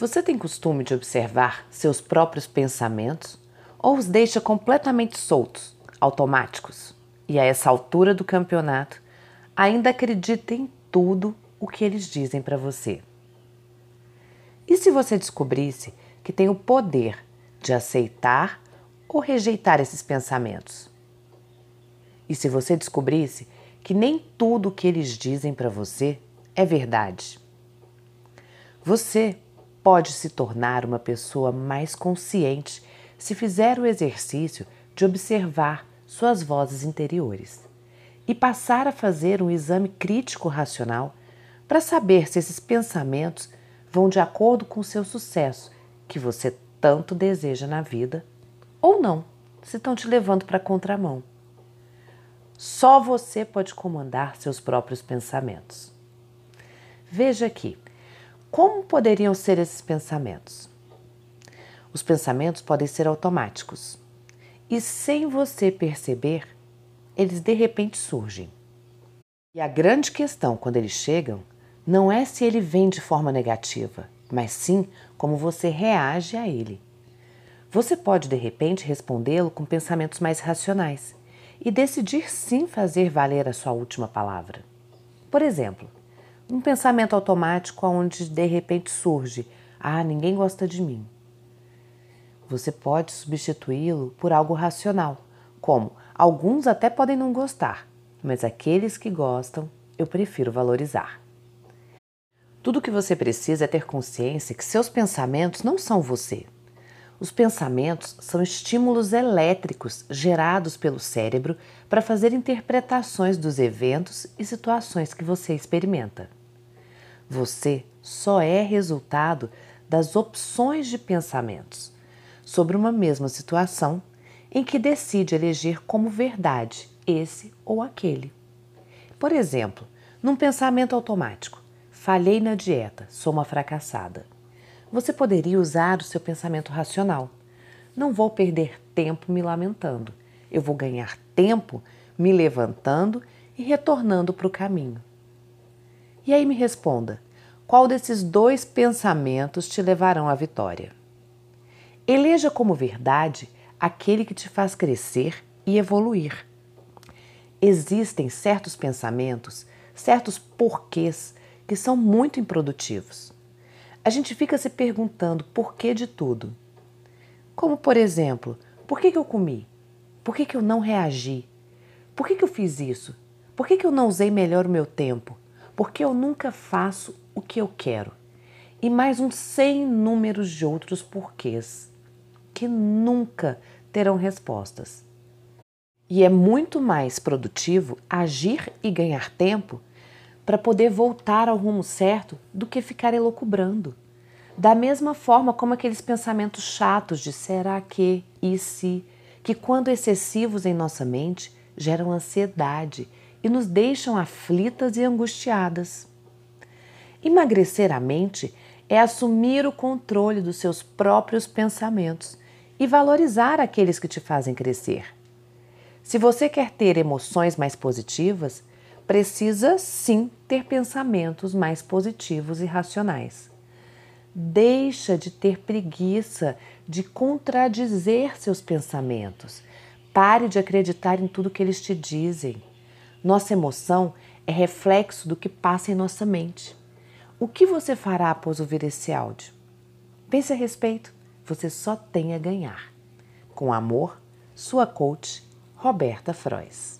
Você tem costume de observar seus próprios pensamentos ou os deixa completamente soltos, automáticos? E a essa altura do campeonato, ainda acredita em tudo o que eles dizem para você? E se você descobrisse que tem o poder de aceitar ou rejeitar esses pensamentos? E se você descobrisse que nem tudo o que eles dizem para você é verdade? Você pode se tornar uma pessoa mais consciente se fizer o exercício de observar suas vozes interiores e passar a fazer um exame crítico racional para saber se esses pensamentos vão de acordo com o seu sucesso que você tanto deseja na vida ou não, se estão te levando para a contramão. Só você pode comandar seus próprios pensamentos. Veja aqui, como poderiam ser esses pensamentos? Os pensamentos podem ser automáticos e, sem você perceber, eles de repente surgem. E a grande questão quando eles chegam não é se ele vem de forma negativa, mas sim como você reage a ele. Você pode de repente respondê-lo com pensamentos mais racionais e decidir sim fazer valer a sua última palavra. Por exemplo, um pensamento automático onde de repente surge: Ah, ninguém gosta de mim. Você pode substituí-lo por algo racional, como alguns até podem não gostar, mas aqueles que gostam eu prefiro valorizar. Tudo o que você precisa é ter consciência que seus pensamentos não são você. Os pensamentos são estímulos elétricos gerados pelo cérebro para fazer interpretações dos eventos e situações que você experimenta. Você só é resultado das opções de pensamentos sobre uma mesma situação em que decide eleger como verdade esse ou aquele. Por exemplo, num pensamento automático, falhei na dieta, sou uma fracassada. Você poderia usar o seu pensamento racional. Não vou perder tempo me lamentando. Eu vou ganhar tempo me levantando e retornando para o caminho. E aí me responda: qual desses dois pensamentos te levarão à vitória? Eleja como verdade aquele que te faz crescer e evoluir. Existem certos pensamentos, certos porquês que são muito improdutivos. A gente fica se perguntando por que de tudo. Como, por exemplo, por que, que eu comi? Por que, que eu não reagi? Por que, que eu fiz isso? Por que, que eu não usei melhor o meu tempo? Porque eu nunca faço o que eu quero. E mais uns sem números de outros porquês, que nunca terão respostas. E é muito mais produtivo agir e ganhar tempo para poder voltar ao rumo certo do que ficar elocubrando. Da mesma forma como aqueles pensamentos chatos de será que e se, que quando excessivos em nossa mente geram ansiedade e nos deixam aflitas e angustiadas. Emagrecer a mente é assumir o controle dos seus próprios pensamentos e valorizar aqueles que te fazem crescer. Se você quer ter emoções mais positivas, precisa sim ter pensamentos mais positivos e racionais. Deixa de ter preguiça de contradizer seus pensamentos. Pare de acreditar em tudo que eles te dizem. Nossa emoção é reflexo do que passa em nossa mente. O que você fará após ouvir esse áudio? Pense a respeito, você só tem a ganhar. Com amor, sua coach, Roberta Frois.